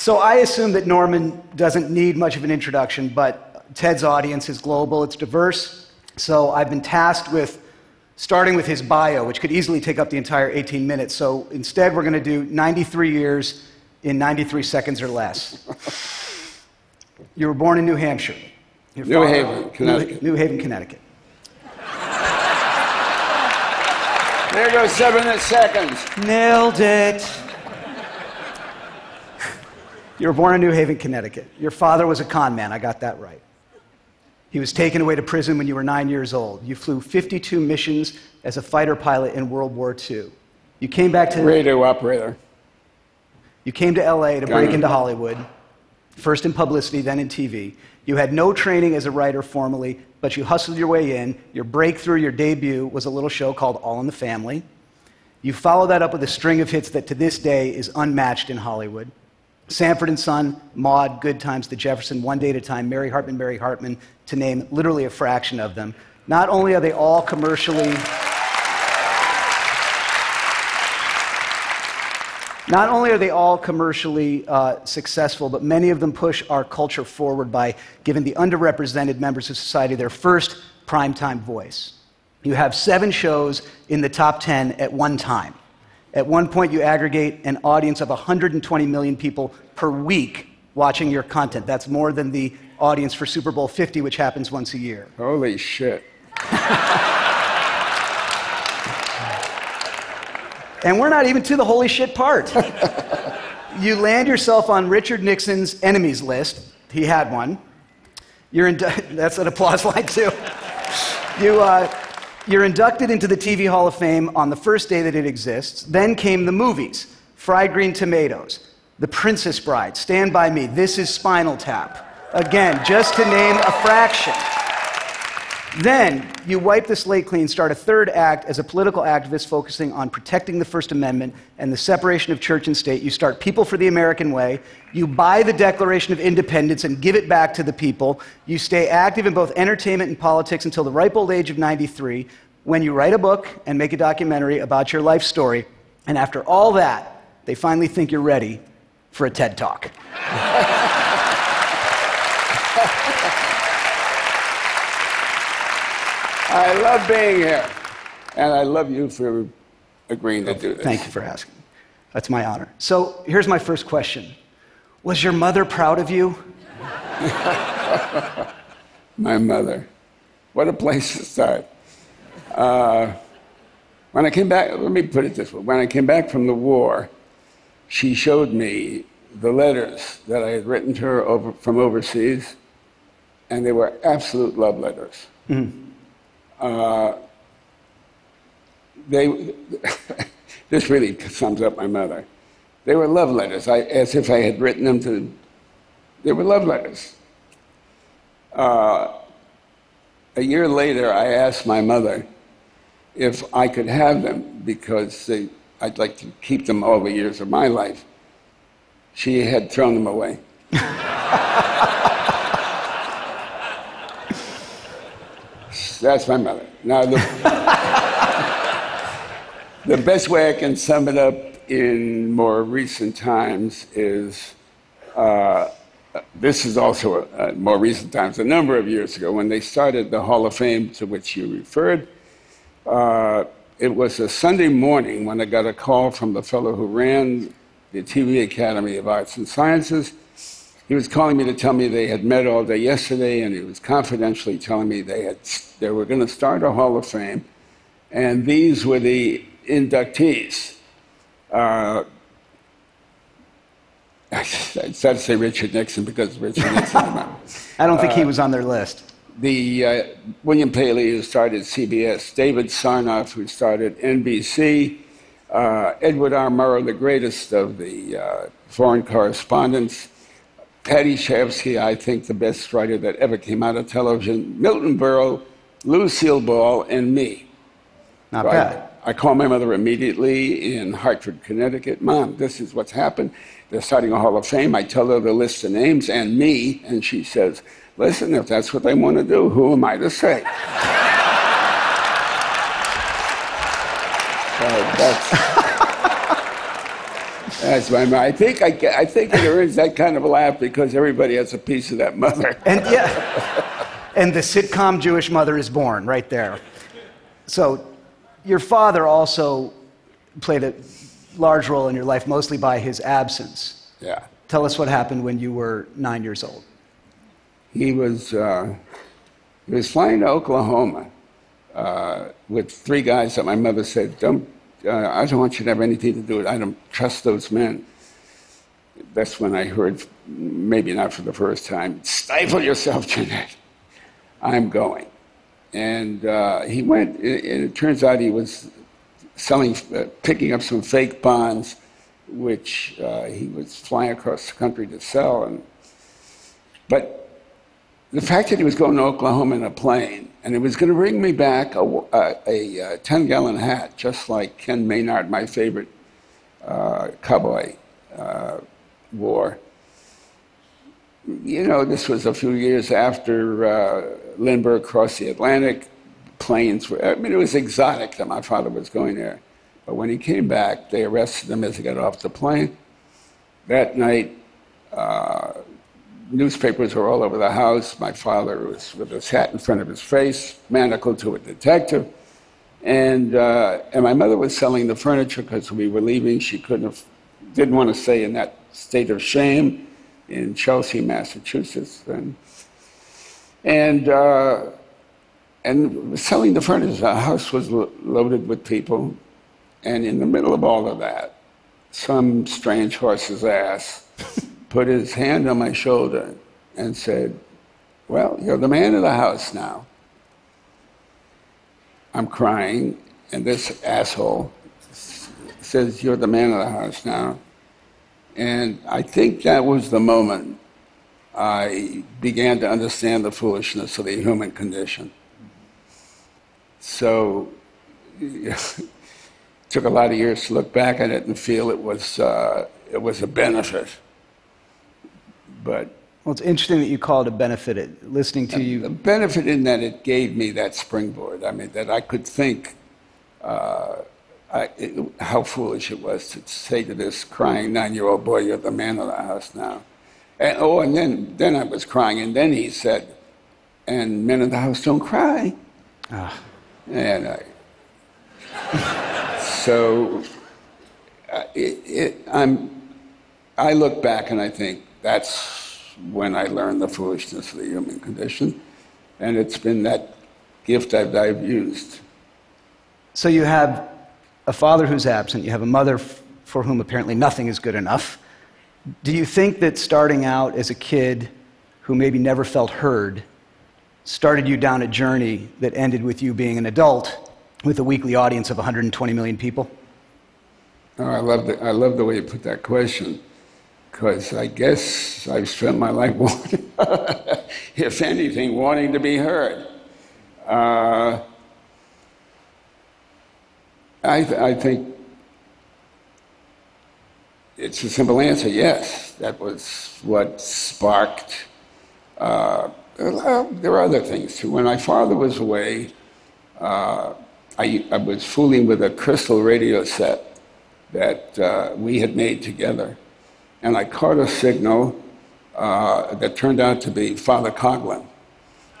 So I assume that Norman doesn't need much of an introduction, but TED's audience is global, it's diverse. So I've been tasked with starting with his bio, which could easily take up the entire 18 minutes. So instead, we're going to do 93 years in 93 seconds or less. You were born in New Hampshire. Your New father- Haven, Connecticut. New, New Haven, Connecticut. There goes seven seconds. Nailed it. You were born in New Haven, Connecticut. Your father was a con man. I got that right. He was taken away to prison when you were nine years old. You flew 52 missions as a fighter pilot in World War II. You came back to Radio operator. you came to LA to Got break it. into Hollywood, first in publicity, then in TV. You had no training as a writer formally, but you hustled your way in. Your breakthrough, your debut, was a little show called All in the Family. You followed that up with a string of hits that to this day is unmatched in Hollywood. Sanford and Son, Maude, Good Times, The Jefferson, One Day at a Time, Mary Hartman, Mary Hartman, to name literally a fraction of them. Not only are they all commercially Not only are they all commercially uh, successful, but many of them push our culture forward by giving the underrepresented members of society their first primetime voice. You have seven shows in the top 10 at one time. At one point, you aggregate an audience of 120 million people per week watching your content. That's more than the audience for Super Bowl 50, which happens once a year. Holy shit. And we're not even to the holy shit part. you land yourself on Richard Nixon's enemies list. He had one. You're indu- that's an applause line, too. You, uh, you're inducted into the TV Hall of Fame on the first day that it exists. Then came the movies Fried Green Tomatoes, The Princess Bride, Stand By Me, This is Spinal Tap. Again, just to name a fraction. Then you wipe the slate clean, start a third act as a political activist focusing on protecting the First Amendment and the separation of church and state. You start People for the American Way. You buy the Declaration of Independence and give it back to the people. You stay active in both entertainment and politics until the ripe old age of 93, when you write a book and make a documentary about your life story. And after all that, they finally think you're ready for a TED Talk. I love being here. And I love you for agreeing to do this. Thank you for asking. That's my honor. So here's my first question Was your mother proud of you? My mother. What a place to start. Uh, when I came back, let me put it this way when I came back from the war, she showed me the letters that I had written to her over, from overseas, and they were absolute love letters. Uh, they, this really sums up my mother. They were love letters, I, as if I had written them to, them. they were love letters. Uh, a year later, I asked my mother if I could have them because they, I'd like to keep them all the years of my life. She had thrown them away. That's my mother. Now, the, the best way I can sum it up in more recent times is uh, this is also uh, more recent times, a number of years ago, when they started the Hall of Fame to which you referred. Uh, it was a Sunday morning when I got a call from the fellow who ran the TV Academy of Arts and Sciences. He was calling me to tell me they had met all day yesterday, and he was confidentially telling me they, had, they were going to start a Hall of Fame, and these were the inductees. Uh, I started to say Richard Nixon because Richard Nixon. I don't think he was on their list. the uh, William Paley, who started CBS, David Sarnoff, who started NBC, uh, Edward R. Murrow, the greatest of the uh, foreign correspondents, Paddy Chayefsky, I think the best writer that ever came out of television, Milton Berle, Lucille Ball, and me. Not I, bad. I call my mother immediately in Hartford, Connecticut. Mom, this is what's happened. They're starting a Hall of Fame. I tell her the list of names and me, and she says, Listen, if that's what they want to do, who am I to say? so that's, That's my. I think I, I think it earns that kind of a laugh because everybody has a piece of that mother. And yeah, and the sitcom Jewish mother is born right there. So, your father also played a large role in your life, mostly by his absence. Yeah. Tell us what happened when you were nine years old. He was uh, he was flying to Oklahoma uh, with three guys that my mother said, "Don't uh, I don't want you to have anything to do with. it. I don't trust those men." That's when I heard, maybe not for the first time, "Stifle yourself, Jeanette. I'm going." And uh, he went. And it turns out he was selling, uh, picking up some fake bonds, which uh, he was flying across the country to sell. And but the fact that he was going to Oklahoma in a plane and it was going to bring me back a, a, a 10 gallon hat, just like Ken Maynard, my favorite uh, cowboy, uh, wore. You know, this was a few years after uh, Lindbergh crossed the Atlantic. Planes were, I mean, it was exotic that my father was going there. But when he came back, they arrested him as he got off the plane. That night, uh, newspapers were all over the house. My father was with his hat in front of his face, manacled to a detective. And, uh, and my mother was selling the furniture because we were leaving. She couldn't have, didn't want to stay in that state of shame in Chelsea, Massachusetts. And, and, uh, and selling the furniture, the house was lo- loaded with people. And in the middle of all of that, some strange horse's ass put his hand on my shoulder and said, Well, you're the man of the house now. I'm crying, and this asshole says, You're the man of the house now. And I think that was the moment I began to understand the foolishness of the human condition. So it took a lot of years to look back at it and feel it was, uh, it was a benefit. But Well, it's interesting that you call it a benefit. It- Listening to the you, benefit in that it gave me that springboard. I mean, that I could think uh, I, it, how foolish it was to say to this crying nine-year-old boy, "You're the man of the house now." And, oh, and then then I was crying, and then he said, "And men of the house don't cry." And I, so uh, it, I'm, I look back and I think that's when I learned the foolishness of the human condition, and it's been that gift that I've used. so you have a father who's absent, you have a mother for whom apparently nothing is good enough. Do you think that starting out as a kid who maybe never felt heard started you down a journey that ended with you being an adult with a weekly audience of 120 million people? Oh, I love the, I love the way you put that question, because I guess I've spent my life wanting, if anything, wanting to be heard. Uh, I, th- I think it's a simple answer yes. That was what sparked. Uh, there are other things too. When my father was away, uh, I, I was fooling with a crystal radio set that uh, we had made together. And I caught a signal uh, that turned out to be Father Coughlin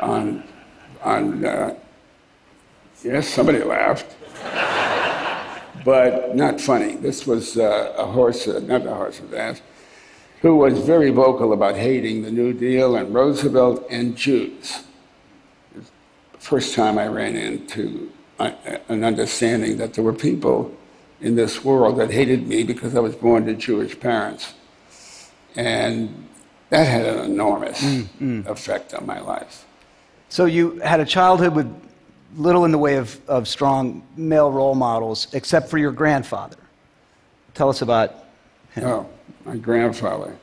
on, on uh, yes, somebody laughed but not funny. This was uh, a horse, uh, not a horse, horse's ass, who was very vocal about hating the New Deal and Roosevelt and Jews. First time I ran into uh, an understanding that there were people in this world that hated me because I was born to Jewish parents. And that had an enormous effect on my life. So you had a childhood with little in the way of, of strong male role models, except for your grandfather. Tell us about him. Oh, my grandfather.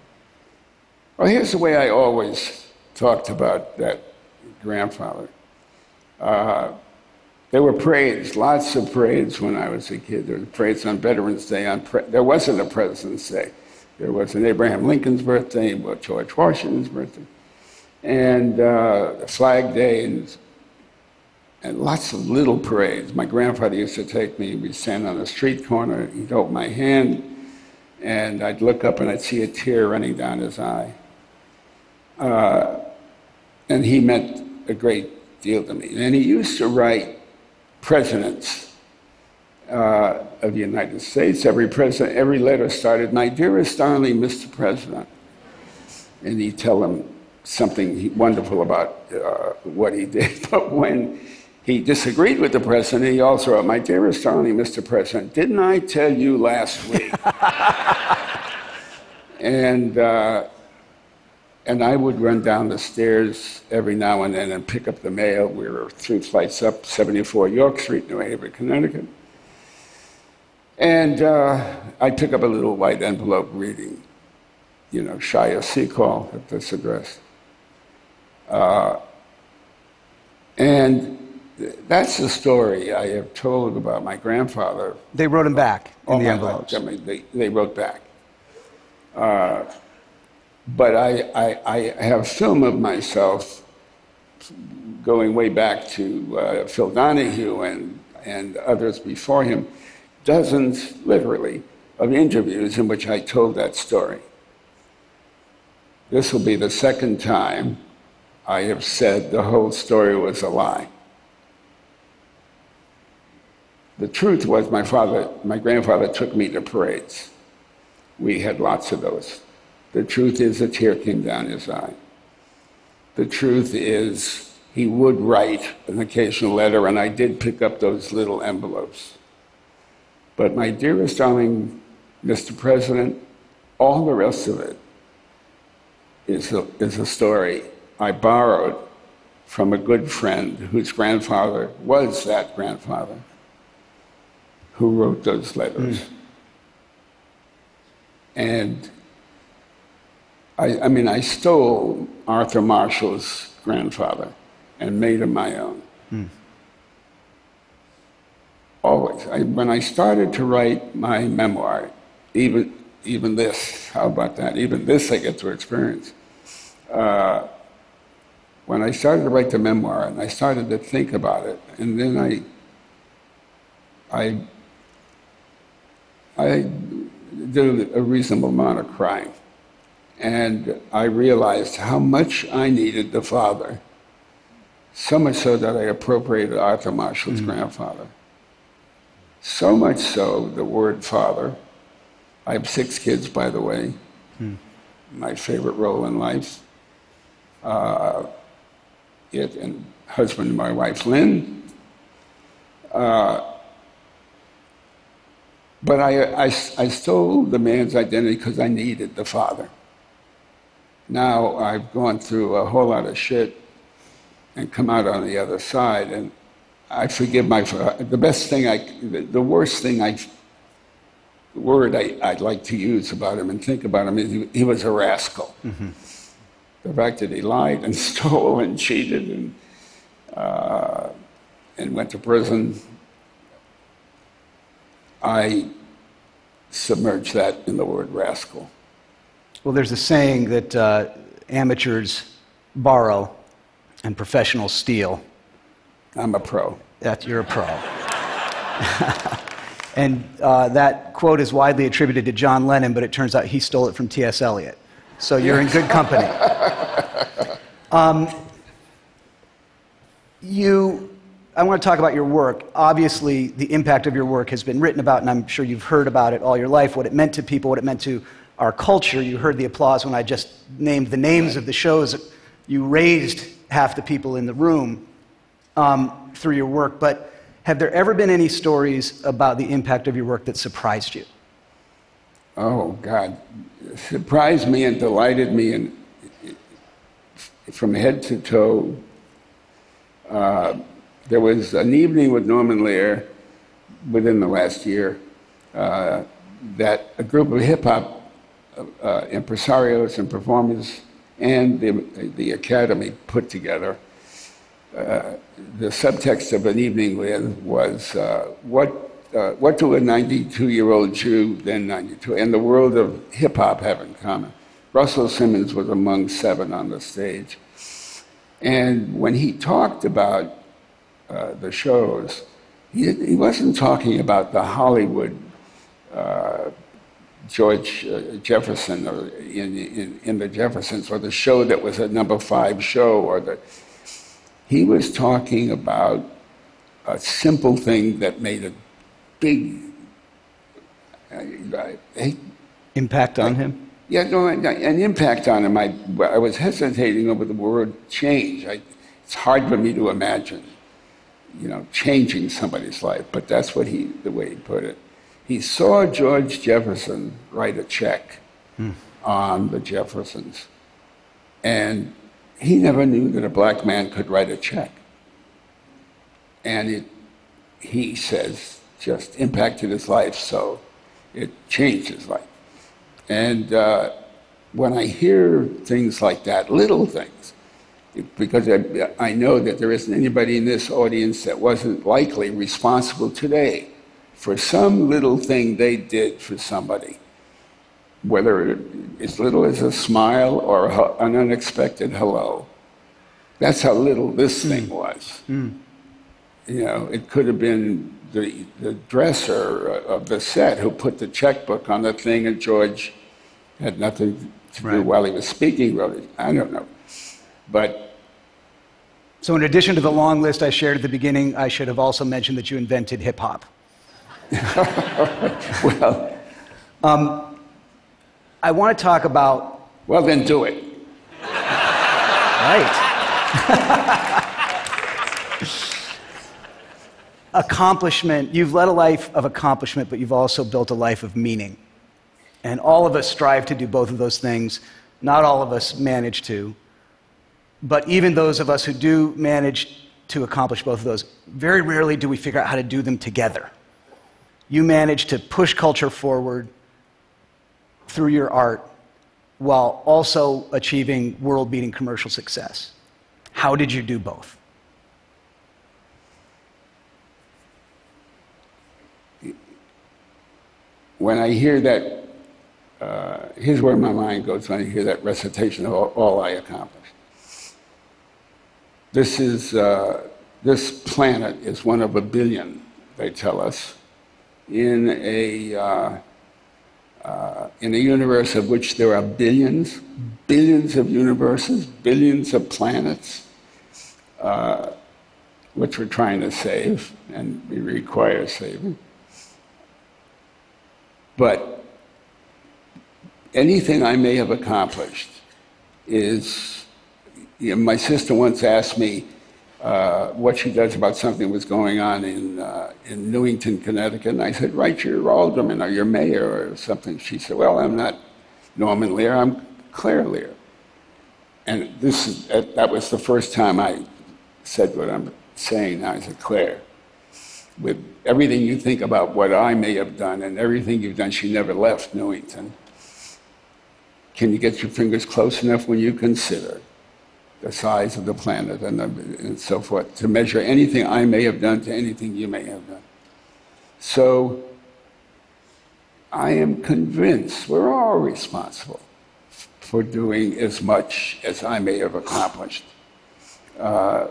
Well, here's the way I always talked about that grandfather. Uh, there were parades, lots of parades when I was a kid. There were parades on Veterans Day. On pre- there wasn't a President's Day. There was an Abraham Lincoln's birthday, George Washington's birthday, and uh, Flag Day, and, and lots of little parades. My grandfather used to take me. We'd stand on a street corner. He'd hold my hand, and I'd look up and I'd see a tear running down his eye. Uh, and he meant a great deal to me. And he used to write presidents uh, of the United States. Every president, every letter started, "My dearest darling Mr. President," and he'd tell him something wonderful about uh, what he did. But when he disagreed with the president, he also wrote, "My dearest darling Mr. President, didn't I tell you last week?" and uh, and I would run down the stairs every now and then and pick up the mail. We were three flights up, 74 York Street, New Haven, Connecticut. And uh, I'd pick up a little white envelope reading, you know, Shia Seacall at this address. Uh, and that's the story I have told about my grandfather. They wrote him back in all the envelopes. I mean, they, they wrote back. Uh, but I, I, I have film of myself going way back to uh, Phil Donahue and, and others before him, dozens, literally, of interviews in which I told that story. This will be the second time I have said the whole story was a lie. The truth was my father, my grandfather took me to parades. We had lots of those. The truth is a tear came down his eye. The truth is he would write an occasional letter, and I did pick up those little envelopes. But my dearest darling Mr. President, all the rest of it is a, is a story I borrowed from a good friend whose grandfather was that grandfather who wrote those letters. Hmm. And I, I mean, I stole Arthur Marshall's grandfather and made him my own. Hmm. Always. I, when I started to write my memoir, even, even this, how about that? Even this I get to experience. Uh, when I started to write the memoir and I started to think about it, and then I, I, I did a reasonable amount of crying. And I realized how much I needed the father, so much so that I appropriated Arthur Marshall's grandfather. So much so, the word father. I have six kids, by the way. My favorite role in life. Uh, it and husband, my wife Lyn. Uh, but I, I, I stole the man's identity because I needed the father. Now I've gone through a whole lot of shit and come out on the other side, and I forgive my. The best thing I, the, the worst thing I, word I, I'd like to use about him and think about him is he, he was a rascal. The fact that he lied and stole and cheated and, uh, and went to prison, I submerge that in the word rascal. Well, there's a saying that uh, amateurs borrow and professionals steal. I'm a pro. That you're a pro. and uh, that quote is widely attributed to John Lennon, but it turns out he stole it from T.S. Eliot. So you're in good company. Um, you, I want to talk about your work. Obviously, the impact of your work has been written about, and I'm sure you've heard about it all your life, what it meant to people, what it meant to our culture. You heard the applause when I just named the names of the shows. You raised half the people in the room um, through your work, but have there ever been any stories about the impact of your work that surprised you? Oh, God. Surprised me and delighted me and from head to toe. Uh, there was an evening with Norman Lear within the last year uh, that a group of hip hop uh, impresarios and performers and the, the Academy put together. The subtext of an evening with was uh, what, uh, what do a 92 year old Jew, then 92, and the world of hip hop have in common? Russell Simmons was among seven on the stage. And when he talked about uh, the shows, he, he wasn't talking about the Hollywood uh, George uh, Jefferson or in, in, in the Jeffersons or the show that was a number five show or the he was talking about a simple thing that made a big uh, I- Impact on him? yeah, no, an impact on him. I, I was hesitating over the word change. I, it's hard for me to imagine, you know, changing somebody's life, but that's what he, the way he put it. He saw George Jefferson write a check on the Jeffersons, and he never knew that a black man could write a check. And it, he says, just impacted his life, so it changed his life. And uh, when I hear things like that, little things, because I, I know that there isn't anybody in this audience that wasn't likely responsible today for some little thing they did for somebody, whether as little as a smile or a, an unexpected hello. That's how little this hmm. thing was. Hmm. You know, it could have been the, the dresser of the set who put the checkbook on the thing, and George had nothing to do Right. while he was speaking, wrote it. I don't know. But So, in addition to the long list I shared at the beginning, I should have also mentioned that you invented hip hop. well, um, I want to talk about. well, then do it. Right. accomplishment. You've led a life of accomplishment, but you've also built a life of meaning. And all of us strive to do both of those things. Not all of us manage to. But even those of us who do manage to accomplish both of those, very rarely do we figure out how to do them together. You manage to push culture forward through your art while also achieving world beating commercial success. How did you do both? When I hear that, uh, here's where my mind goes when I hear that recitation of all, all I accomplished. This is uh, this planet is one of a billion, they tell us, in a uh, uh, in a universe of which there are billions, billions of universes, billions of planets, uh, which we're trying to save and we require saving. But anything I may have accomplished is, you know, my sister once asked me uh, what she does about something that was going on in, uh, in Newington, Connecticut. And I said, write your alderman or your mayor or something. She said, well, I'm not Norman Lear, I'm Claire Lear. And this is, that was the first time I said what I'm saying now. I said, Claire, with everything you think about what I may have done and everything you've done, she never left Newington. Can you get your fingers close enough when you consider the size of the planet and, the, and so forth to measure anything I may have done to anything you may have done? So I am convinced we're all responsible for doing as much as I may have accomplished. Uh,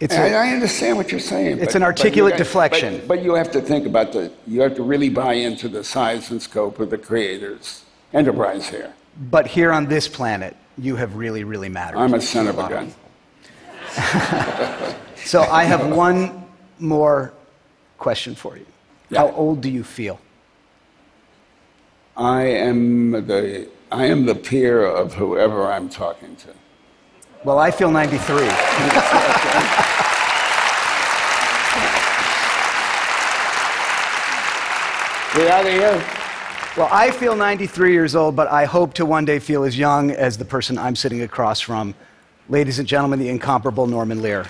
it's I, a, I understand what you're saying. It's but- an but articulate got- deflection. But, but you have to think about the, you have to really buy into the size and scope of the creator's enterprise here. but here on this planet, you have really, really mattered. I'm a son of a gun. So I have one more question for you. Yeah. How old do you feel? I am the, I am the peer of whoever I'm talking to. Well, I feel 93. Get out of here. Well, I feel 93 years old, but I hope to one day feel as young as the person I'm sitting across from. Ladies and gentlemen, the incomparable Norman Lear.